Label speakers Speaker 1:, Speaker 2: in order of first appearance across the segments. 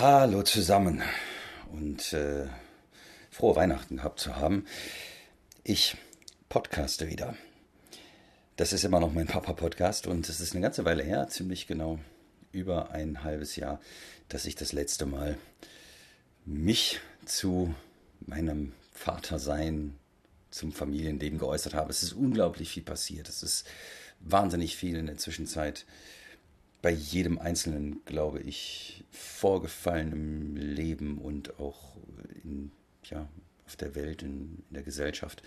Speaker 1: Hallo zusammen und äh, frohe Weihnachten gehabt zu haben. Ich podcaste wieder. Das ist immer noch mein Papa-Podcast und es ist eine ganze Weile her, ziemlich genau über ein halbes Jahr, dass ich das letzte Mal mich zu meinem Vatersein, zum Familienleben geäußert habe. Es ist unglaublich viel passiert. Es ist wahnsinnig viel in der Zwischenzeit bei jedem Einzelnen, glaube ich, vorgefallen im Leben und auch in, ja, auf der Welt, in, in der Gesellschaft.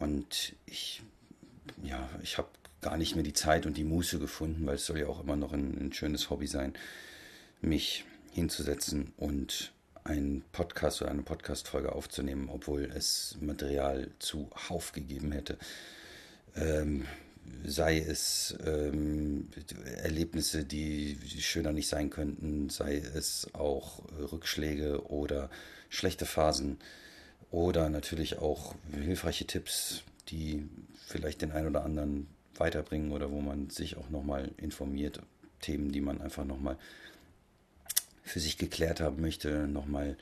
Speaker 1: Und ich, ja, ich habe gar nicht mehr die Zeit und die Muße gefunden, weil es soll ja auch immer noch ein, ein schönes Hobby sein, mich hinzusetzen und einen Podcast oder eine Podcast-Folge aufzunehmen, obwohl es Material zuhauf gegeben hätte. Ähm, sei es ähm, Erlebnisse, die, schöner nicht sein könnten, sei es auch Rückschläge oder schlechte Phasen oder natürlich auch hilfreiche Tipps, die vielleicht den einen oder anderen weiterbringen oder wo man sich auch nochmal informiert, Themen, die man einfach nochmal für sich geklärt haben möchte, nochmal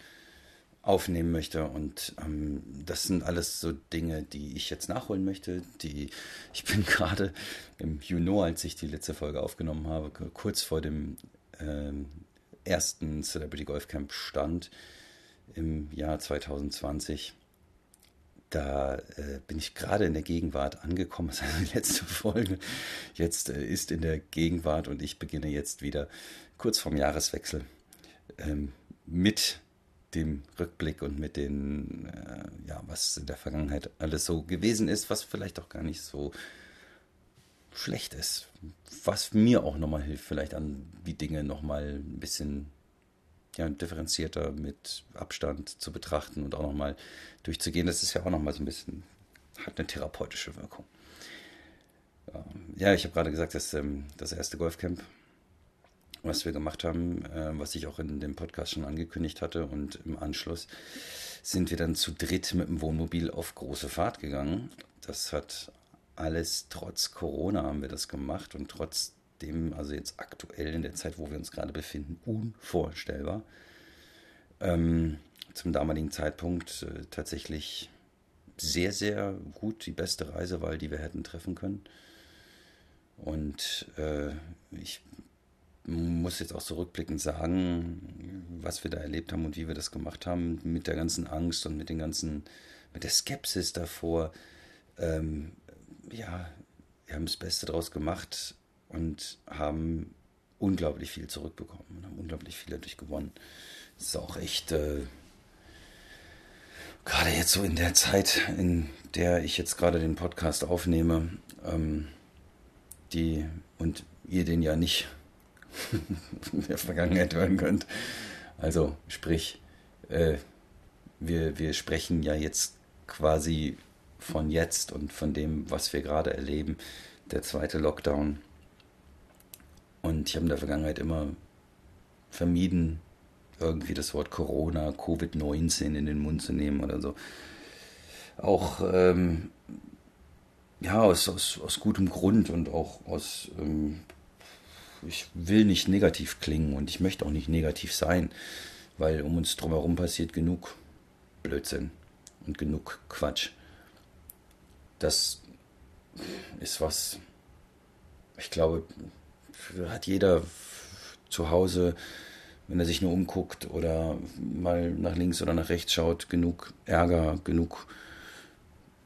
Speaker 1: aufnehmen möchte. Und ähm, das sind alles so Dinge, die ich jetzt nachholen möchte. Die ich bin gerade im Juno, als ich die letzte Folge aufgenommen habe, kurz vor dem ähm, ersten Celebrity Golf Camp stand im Jahr 2020. Da äh, bin ich gerade in der Gegenwart angekommen. Das ist also die letzte Folge. Jetzt äh, ist in der Gegenwart und ich beginne jetzt wieder kurz vorm Jahreswechsel ähm, mit dem Rückblick und mit den, äh, ja, was in der Vergangenheit alles so gewesen ist, was vielleicht auch gar nicht so schlecht ist. Was mir auch nochmal hilft, vielleicht an die Dinge nochmal ein bisschen ja, differenzierter mit Abstand zu betrachten und auch nochmal durchzugehen. Das ist ja auch nochmal so ein bisschen, hat eine therapeutische Wirkung. Ja, ich habe gerade gesagt, dass ähm, das erste Golfcamp was wir gemacht haben, äh, was ich auch in dem Podcast schon angekündigt hatte. Und im Anschluss sind wir dann zu dritt mit dem Wohnmobil auf große Fahrt gegangen. Das hat alles trotz Corona haben wir das gemacht und trotzdem, also jetzt aktuell in der Zeit, wo wir uns gerade befinden, unvorstellbar. Ähm, zum damaligen Zeitpunkt äh, tatsächlich sehr, sehr gut die beste Reisewahl, die wir hätten treffen können. Und äh, ich muss jetzt auch zurückblickend sagen, was wir da erlebt haben und wie wir das gemacht haben, mit der ganzen Angst und mit den ganzen, mit der Skepsis davor. Ähm, ja, wir haben das Beste draus gemacht und haben unglaublich viel zurückbekommen und haben unglaublich viel dadurch gewonnen. Das ist auch echt, äh, gerade jetzt so in der Zeit, in der ich jetzt gerade den Podcast aufnehme, ähm, die und ihr den ja nicht der Vergangenheit hören könnt. Also sprich, äh, wir, wir sprechen ja jetzt quasi von jetzt und von dem, was wir gerade erleben, der zweite Lockdown. Und ich habe in der Vergangenheit immer vermieden, irgendwie das Wort Corona, Covid-19 in den Mund zu nehmen oder so. Auch ähm, ja, aus, aus, aus gutem Grund und auch aus ähm, ich will nicht negativ klingen und ich möchte auch nicht negativ sein, weil um uns drumherum passiert genug Blödsinn und genug Quatsch. Das ist was, ich glaube, hat jeder zu Hause, wenn er sich nur umguckt oder mal nach links oder nach rechts schaut, genug Ärger, genug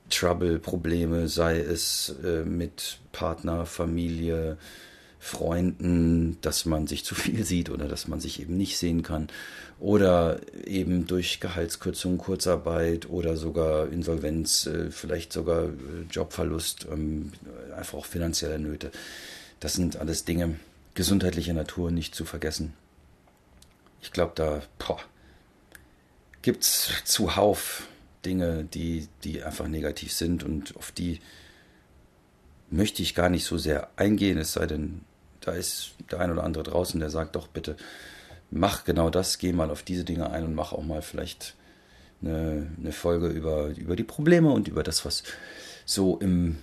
Speaker 1: Trouble, Probleme, sei es äh, mit Partner, Familie, Freunden, dass man sich zu viel sieht oder dass man sich eben nicht sehen kann oder eben durch Gehaltskürzung, Kurzarbeit oder sogar Insolvenz, äh, vielleicht sogar äh, Jobverlust, ähm, einfach auch finanzielle Nöte. Das sind alles Dinge gesundheitlicher Natur nicht zu vergessen. Ich glaube, da gibt es zuhauf Dinge, die, die einfach negativ sind und auf die möchte ich gar nicht so sehr eingehen, es sei denn, da ist der ein oder andere draußen, der sagt doch bitte, mach genau das, geh mal auf diese Dinge ein und mach auch mal vielleicht eine, eine Folge über, über die Probleme und über das, was so im,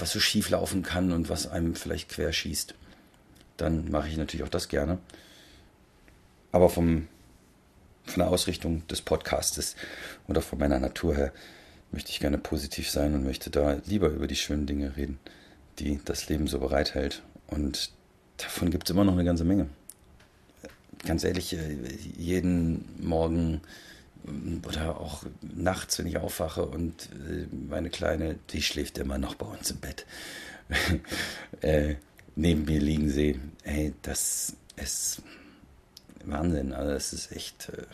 Speaker 1: was so schief laufen kann und was einem vielleicht querschießt. Dann mache ich natürlich auch das gerne. Aber vom, von der Ausrichtung des Podcastes auch von meiner Natur her möchte ich gerne positiv sein und möchte da lieber über die schönen Dinge reden, die das Leben so bereithält. Und davon gibt es immer noch eine ganze Menge. Ganz ehrlich, äh, jeden Morgen äh, oder auch nachts, wenn ich aufwache und äh, meine Kleine, die schläft immer noch bei uns im Bett, äh, neben mir liegen sehe, ey, das ist Wahnsinn. Also das ist echt, äh,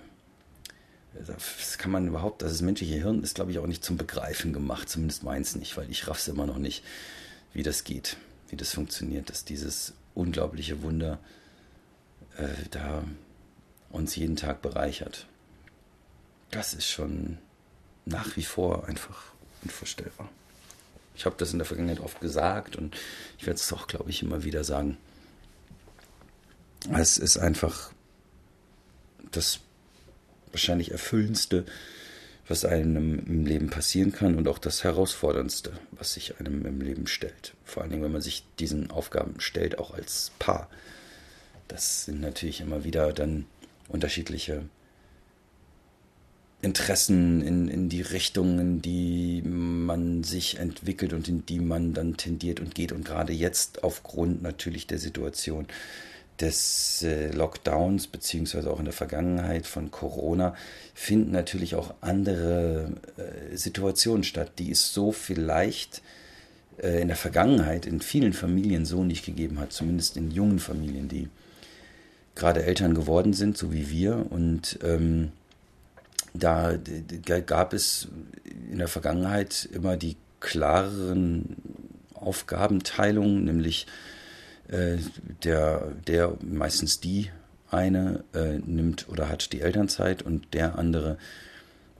Speaker 1: das kann man überhaupt, das menschliche Hirn ist, glaube ich, auch nicht zum Begreifen gemacht, zumindest meins nicht, weil ich raff's immer noch nicht, wie das geht, wie das funktioniert, dass dieses unglaubliche Wunder äh, da uns jeden Tag bereichert. Das ist schon nach wie vor einfach unvorstellbar. Ich habe das in der Vergangenheit oft gesagt und ich werde es auch, glaube ich, immer wieder sagen. Es ist einfach das wahrscheinlich erfüllendste, was einem im Leben passieren kann und auch das herausforderndste, was sich einem im Leben stellt. Vor allen Dingen, wenn man sich diesen Aufgaben stellt, auch als Paar. Das sind natürlich immer wieder dann unterschiedliche Interessen in, in die Richtungen, in die man sich entwickelt und in die man dann tendiert und geht. Und gerade jetzt aufgrund natürlich der Situation des äh, Lockdowns, beziehungsweise auch in der Vergangenheit von Corona, finden natürlich auch andere äh, Situationen statt, die es so vielleicht äh, in der Vergangenheit in vielen Familien so nicht gegeben hat, zumindest in jungen Familien, die gerade Eltern geworden sind, so wie wir. Und ähm, da gab es in der Vergangenheit immer die klareren Aufgabenteilungen, nämlich äh, der, der meistens die eine äh, nimmt oder hat die Elternzeit und der andere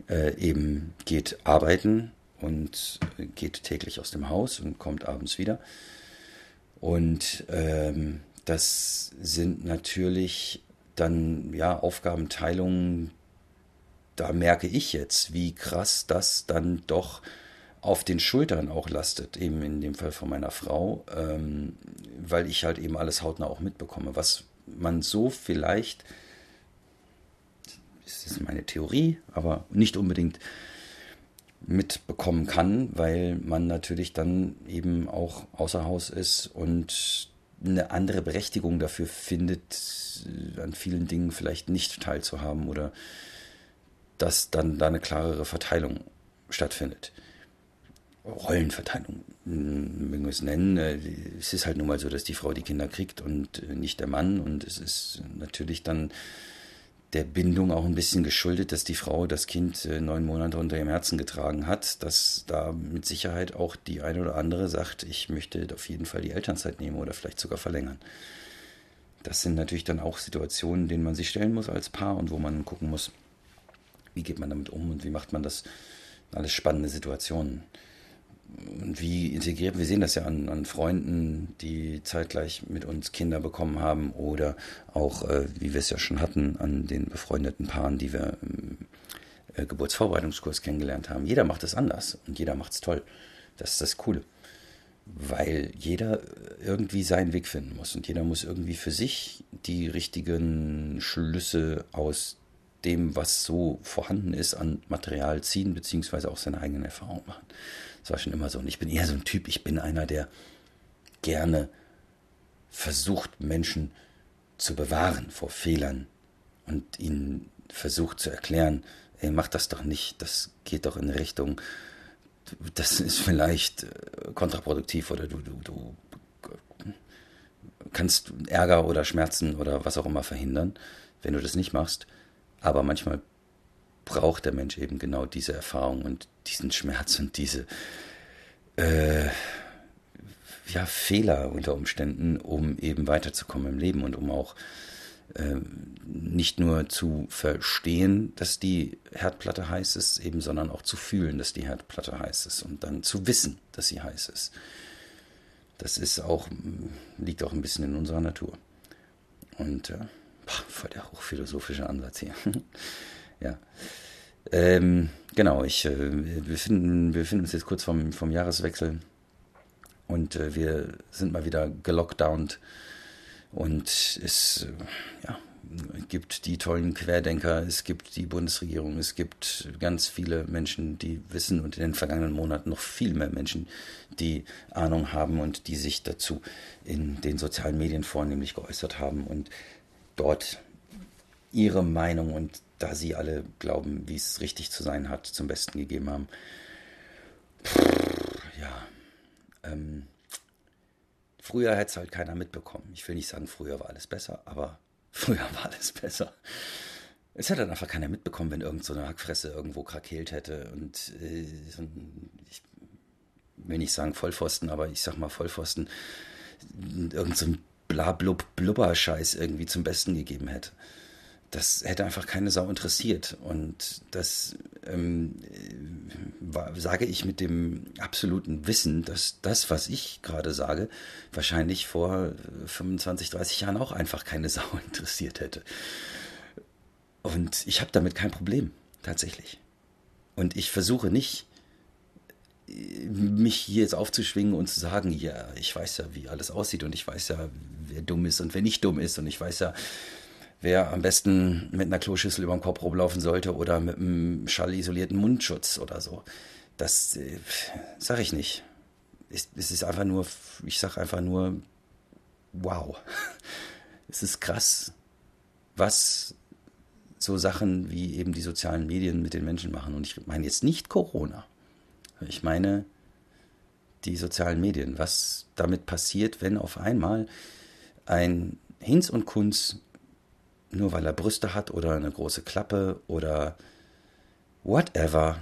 Speaker 1: äh, eben geht arbeiten und geht täglich aus dem Haus und kommt abends wieder. Und ähm, das sind natürlich dann ja Aufgabenteilungen, da merke ich jetzt, wie krass das dann doch auf den Schultern auch lastet, eben in dem Fall von meiner Frau, ähm, weil ich halt eben alles hautnah auch mitbekomme, was man so vielleicht, das ist meine Theorie, aber nicht unbedingt mitbekommen kann, weil man natürlich dann eben auch außer Haus ist und eine andere Berechtigung dafür findet, an vielen Dingen vielleicht nicht teilzuhaben oder dass dann da eine klarere Verteilung stattfindet. Rollenverteilung, mögen wir es nennen. Äh, es ist halt nun mal so, dass die Frau die Kinder kriegt und äh, nicht der Mann. Und es ist natürlich dann der Bindung auch ein bisschen geschuldet, dass die Frau das Kind äh, neun Monate unter ihrem Herzen getragen hat, dass da mit Sicherheit auch die eine oder andere sagt, ich möchte auf jeden Fall die Elternzeit nehmen oder vielleicht sogar verlängern. Das sind natürlich dann auch Situationen, denen man sich stellen muss als Paar und wo man gucken muss, wie geht man damit um und wie macht man das? Alles spannende Situationen. Und wie integriert, wir sehen das ja an, an Freunden, die zeitgleich mit uns Kinder bekommen haben oder auch, äh, wie wir es ja schon hatten, an den befreundeten Paaren, die wir im äh, Geburtsvorbereitungskurs kennengelernt haben. Jeder macht es anders und jeder macht es toll. Das ist das Coole. Weil jeder irgendwie seinen Weg finden muss und jeder muss irgendwie für sich die richtigen Schlüsse aus dem, was so vorhanden ist, an Material ziehen, beziehungsweise auch seine eigenen Erfahrungen machen. Das war schon immer so. Und ich bin eher so ein Typ, ich bin einer, der gerne versucht, Menschen zu bewahren vor Fehlern und ihnen versucht zu erklären, ey, mach das doch nicht, das geht doch in Richtung, das ist vielleicht äh, kontraproduktiv oder du, du, du kannst Ärger oder Schmerzen oder was auch immer verhindern, wenn du das nicht machst. Aber manchmal braucht der Mensch eben genau diese Erfahrung und diesen Schmerz und diese äh, ja, Fehler unter Umständen, um eben weiterzukommen im Leben und um auch äh, nicht nur zu verstehen, dass die Herdplatte heiß ist, eben, sondern auch zu fühlen, dass die Herdplatte heiß ist und dann zu wissen, dass sie heiß ist. Das ist auch, liegt auch ein bisschen in unserer Natur. Und äh, voll der hochphilosophische Ansatz hier. ja. Ähm, genau, ich, äh, wir, befinden, wir befinden uns jetzt kurz vom, vom Jahreswechsel und äh, wir sind mal wieder gelockdownt und es äh, ja, gibt die tollen Querdenker, es gibt die Bundesregierung, es gibt ganz viele Menschen, die wissen und in den vergangenen Monaten noch viel mehr Menschen, die Ahnung haben und die sich dazu in den sozialen Medien vornehmlich geäußert haben und dort ihre Meinung und da sie alle glauben, wie es richtig zu sein hat, zum Besten gegeben haben. ja. Ähm, früher hätte es halt keiner mitbekommen. Ich will nicht sagen, früher war alles besser, aber früher war alles besser. Es hätte dann einfach keiner mitbekommen, wenn irgend so Hackfresse irgendwo krakeelt hätte. Und äh, ich will nicht sagen Vollpfosten, aber ich sag mal Vollpfosten, irgend so ein Blablub Blubber-Scheiß irgendwie zum Besten gegeben hätte das hätte einfach keine Sau interessiert. Und das ähm, war, sage ich mit dem absoluten Wissen, dass das, was ich gerade sage, wahrscheinlich vor 25, 30 Jahren auch einfach keine Sau interessiert hätte. Und ich habe damit kein Problem, tatsächlich. Und ich versuche nicht, mich hier jetzt aufzuschwingen und zu sagen, ja, ich weiß ja, wie alles aussieht und ich weiß ja, wer dumm ist und wer nicht dumm ist und ich weiß ja, wer am besten mit einer Kloschüssel über dem Kopf rumlaufen sollte oder mit einem schallisolierten Mundschutz oder so. Das äh, sage ich nicht. Es, es ist einfach nur, ich sage einfach nur, wow. Es ist krass, was so Sachen wie eben die sozialen Medien mit den Menschen machen. Und ich meine jetzt nicht Corona. Ich meine die sozialen Medien. Was damit passiert, wenn auf einmal ein Hinz und Kunz nur weil er Brüste hat oder eine große Klappe oder whatever,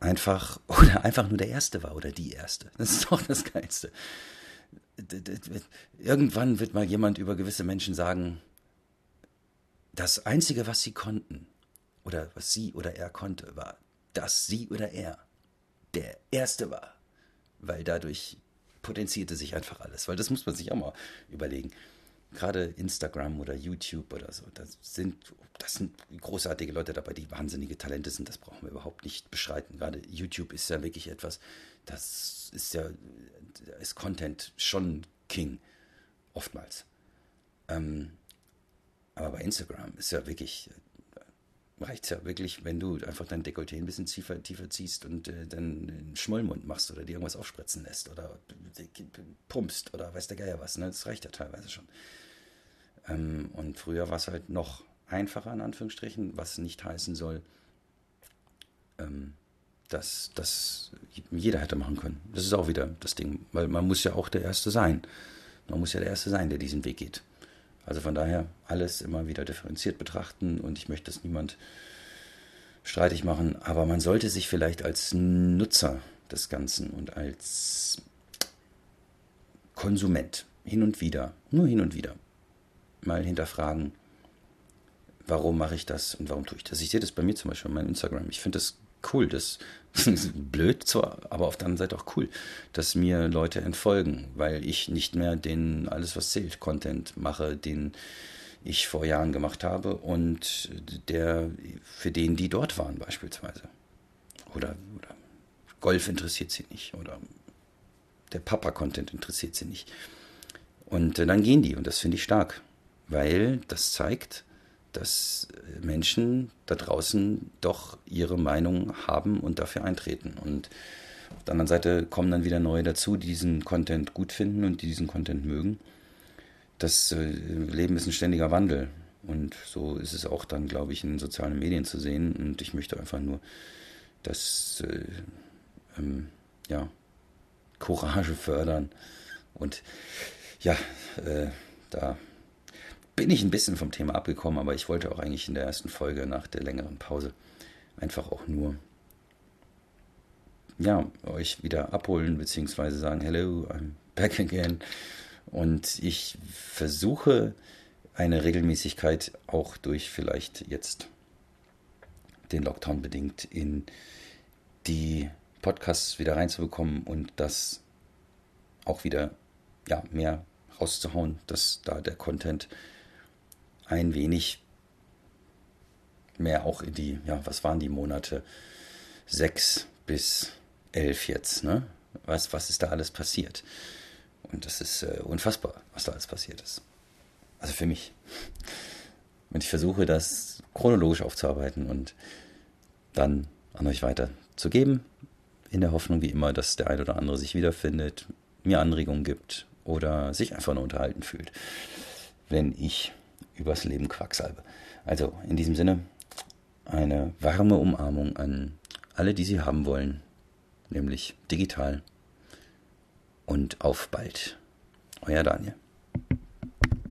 Speaker 1: einfach oder einfach nur der Erste war oder die Erste. Das ist doch das Geilste. Irgendwann wird mal jemand über gewisse Menschen sagen, das Einzige, was sie konnten, oder was sie oder er konnte, war, dass sie oder er der Erste war. Weil dadurch potenzierte sich einfach alles. Weil das muss man sich auch mal überlegen gerade Instagram oder YouTube oder so, das sind, das sind großartige Leute dabei, die wahnsinnige Talente sind, das brauchen wir überhaupt nicht beschreiten. Gerade YouTube ist ja wirklich etwas, das ist ja, ist Content schon King, oftmals. Ähm, aber bei Instagram ist ja wirklich, reicht es ja wirklich, wenn du einfach dein Dekolleté ein bisschen tiefer, tiefer ziehst und äh, dann einen Schmollmund machst oder dir irgendwas aufspritzen lässt oder pumpst oder weiß der Geier was. Ne? Das reicht ja teilweise schon. Ähm, und früher war es halt noch einfacher, in Anführungsstrichen, was nicht heißen soll, ähm, dass das jeder hätte machen können. Das ist auch wieder das Ding, weil man muss ja auch der Erste sein. Man muss ja der Erste sein, der diesen Weg geht. Also von daher alles immer wieder differenziert betrachten und ich möchte das niemand streitig machen, aber man sollte sich vielleicht als Nutzer des Ganzen und als Konsument hin und wieder, nur hin und wieder, mal hinterfragen, warum mache ich das und warum tue ich das. Ich sehe das bei mir zum Beispiel auf meinem Instagram. Ich finde das cool, das ist blöd zwar, aber auf der anderen Seite auch cool, dass mir Leute entfolgen, weil ich nicht mehr den alles was zählt Content mache, den ich vor Jahren gemacht habe und der für den die dort waren beispielsweise. Oder, oder Golf interessiert sie nicht oder der Papa-Content interessiert sie nicht. Und äh, dann gehen die und das finde ich stark weil das zeigt, dass Menschen da draußen doch ihre Meinung haben und dafür eintreten. Und auf der anderen Seite kommen dann wieder neue dazu, die diesen Content gut finden und die diesen Content mögen. Das äh, Leben ist ein ständiger Wandel. Und so ist es auch dann, glaube ich, in sozialen Medien zu sehen. Und ich möchte einfach nur, dass äh, ähm, ja, Courage fördern. Und ja, äh, da bin ich ein bisschen vom Thema abgekommen, aber ich wollte auch eigentlich in der ersten Folge nach der längeren Pause einfach auch nur ja, euch wieder abholen, beziehungsweise sagen, hello, I'm back again. Und ich versuche eine Regelmäßigkeit auch durch vielleicht jetzt den Lockdown bedingt in die Podcasts wieder reinzubekommen und das auch wieder ja, mehr rauszuhauen, dass da der Content ein wenig mehr auch in die, ja, was waren die Monate? Sechs bis elf jetzt, ne? Was, was ist da alles passiert? Und das ist äh, unfassbar, was da alles passiert ist. Also für mich. Und ich versuche das chronologisch aufzuarbeiten und dann an euch weiterzugeben, in der Hoffnung wie immer, dass der ein oder andere sich wiederfindet, mir Anregungen gibt oder sich einfach nur unterhalten fühlt, wenn ich übers Leben quacksalbe. Also in diesem Sinne eine warme Umarmung an alle, die sie haben wollen, nämlich digital. Und auf bald. Euer Daniel.